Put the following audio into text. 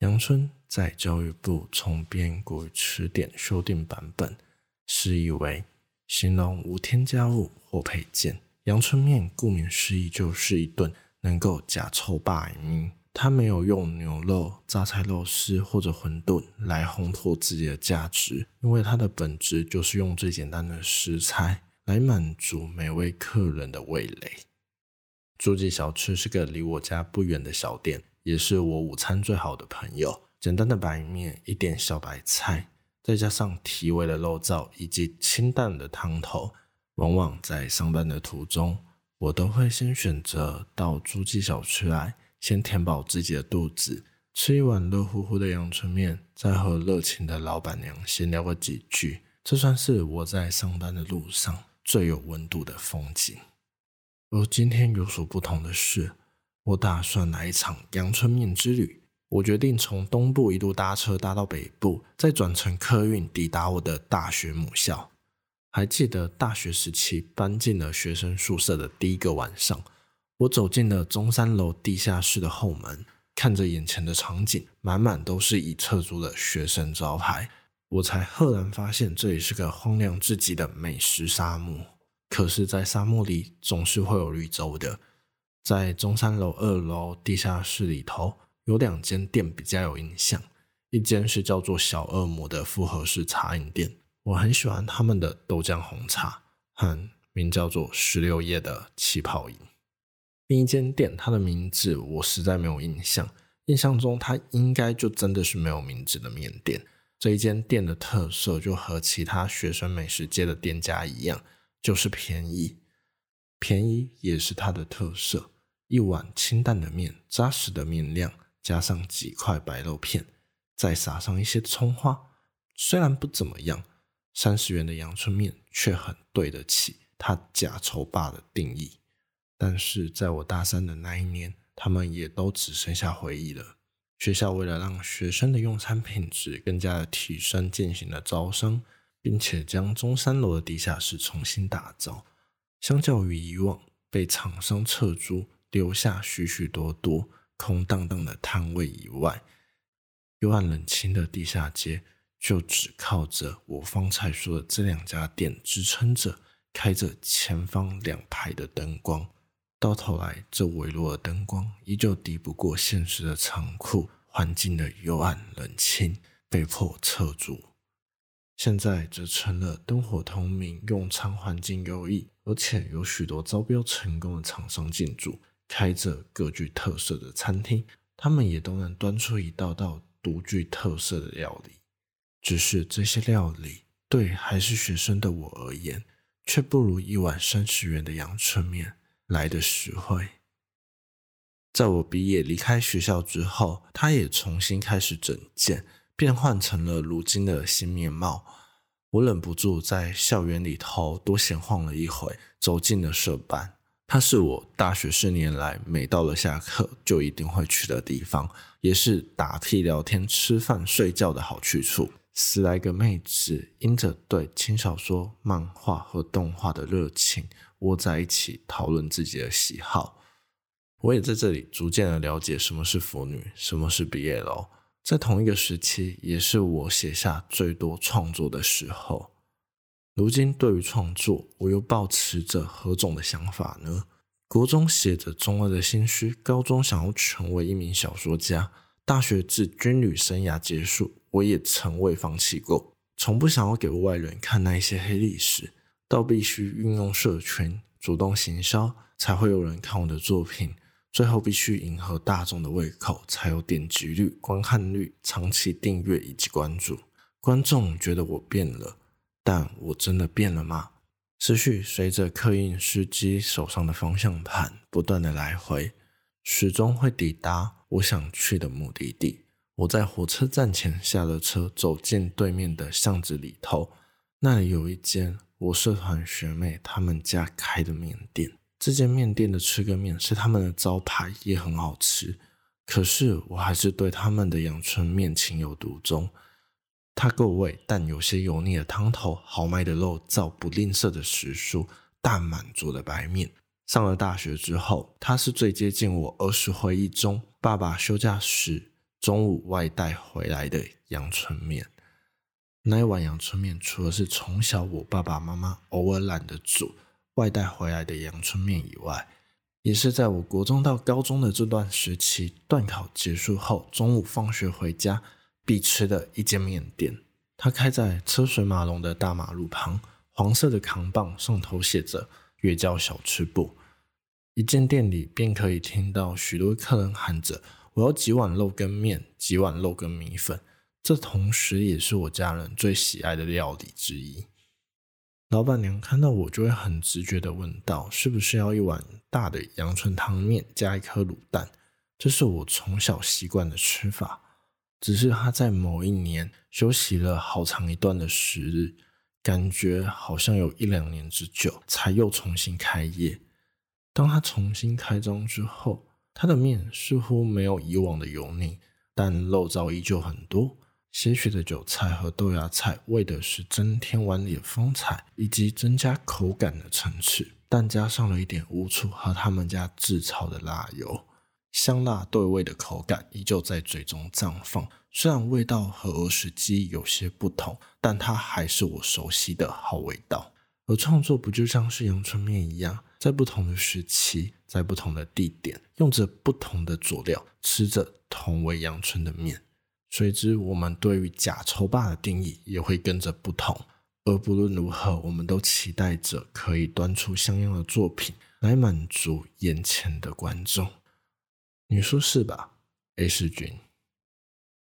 阳春在教育部重编国语词典修订版本，释义为形容无添加物或配件。阳春面顾名思义就是一顿能够假臭霸米。它没有用牛肉、榨菜肉丝或者馄饨来烘托自己的价值，因为它的本质就是用最简单的食材来满足每位客人的味蕾。诸记小吃是个离我家不远的小店，也是我午餐最好的朋友。简单的白面，一点小白菜，再加上提味的肉燥以及清淡的汤头，往往在上班的途中，我都会先选择到诸记小区来。先填饱自己的肚子，吃一碗热乎乎的阳春面，再和热情的老板娘闲聊个几句，这算是我在上班的路上最有温度的风景。而今天有所不同的是，我打算来一场阳春面之旅。我决定从东部一路搭车搭到北部，再转乘客运抵达我的大学母校。还记得大学时期搬进了学生宿舍的第一个晚上。我走进了中山楼地下室的后门，看着眼前的场景，满满都是已撤租的学生招牌，我才赫然发现这里是个荒凉至极的美食沙漠。可是，在沙漠里总是会有绿洲的。在中山楼二楼地下室里头，有两间店比较有印象，一间是叫做小恶魔的复合式茶饮店，我很喜欢他们的豆浆红茶和名叫做十六叶的气泡饮。另一间店，它的名字我实在没有印象。印象中，它应该就真的是没有名字的面店。这一间店的特色就和其他学生美食街的店家一样，就是便宜。便宜也是它的特色。一碗清淡的面，扎实的面量，加上几块白肉片，再撒上一些葱花，虽然不怎么样，三十元的阳春面却很对得起它假丑霸的定义。但是在我大三的那一年，他们也都只剩下回忆了。学校为了让学生的用餐品质更加的提升，进行了招生，并且将中山楼的地下室重新打造。相较于以往被厂商撤租，留下许许多多空荡荡的摊位以外，幽暗冷清的地下街就只靠着我方才说的这两家店支撑着，开着前方两排的灯光。到头来，这微弱的灯光依旧敌不过现实的残酷，环境的幽暗冷清，被迫撤租。现在则成了灯火通明、用餐环境优异，而且有许多招标成功的厂商进驻，开着各具特色的餐厅，他们也都能端出一道道独具特色的料理。只是这些料理，对还是学生的我而言，却不如一碗三十元的阳春面。来的实惠。在我毕业离开学校之后，他也重新开始整建，变换成了如今的新面貌。我忍不住在校园里头多闲晃了一回，走进了社办。它是我大学四年来每到了下课就一定会去的地方，也是打屁聊天、吃饭、睡觉的好去处。十来个妹子因着对轻小说、漫画和动画的热情。窝在一起讨论自己的喜好，我也在这里逐渐的了解什么是腐女，什么是 BL。在同一个时期，也是我写下最多创作的时候。如今对于创作，我又抱持着何种的想法呢？国中写着中二的心虚，高中想要成为一名小说家，大学至军旅生涯结束，我也从未放弃过，从不想要给外人看那一些黑历史。到必须运用社群主动行销，才会有人看我的作品。最后必须迎合大众的胃口，才有点击率、观看率、长期订阅以及关注。观众觉得我变了，但我真的变了吗？思绪随着客运司机手上的方向盘不断的来回，始终会抵达我想去的目的地。我在火车站前下了车，走进对面的巷子里头，那里有一间。我社团学妹他们家开的面店，这间面店的吃个面是他们的招牌，也很好吃。可是我还是对他们的阳春面情有独钟。它够味，但有些油腻的汤头，豪迈的肉燥，不吝啬的食蔬，大满足的白面。上了大学之后，它是最接近我儿时回忆中爸爸休假时中午外带回来的阳春面。那一碗阳春面，除了是从小我爸爸妈妈偶尔懒得煮外带回来的阳春面以外，也是在我国中到高中的这段时期，段考结束后，中午放学回家必吃的一间面店。它开在车水马龙的大马路旁，黄色的扛棒上头写着“月郊小吃部”。一进店里，便可以听到许多客人喊着：“我要几碗肉羹面，几碗肉羹米粉。”这同时也是我家人最喜爱的料理之一。老板娘看到我就会很直觉的问道：“是不是要一碗大的阳春汤面加一颗卤蛋？”这是我从小习惯的吃法。只是他在某一年休息了好长一段的时日，感觉好像有一两年之久，才又重新开业。当他重新开张之后，他的面似乎没有以往的油腻，但肉燥依旧很多。些许的韭菜和豆芽菜，为的是增添碗里的风采以及增加口感的层次，但加上了一点乌醋和他们家自炒的辣油，香辣对味的口感依旧在嘴中绽放。虽然味道和儿时记忆有些不同，但它还是我熟悉的好味道。而创作不就像是阳春面一样，在不同的时期，在不同的地点，用着不同的佐料，吃着同为阳春的面。随之，我们对于假抽霸的定义也会跟着不同。而不论如何，我们都期待着可以端出像样的作品来满足眼前的观众。你说是吧，A 世君？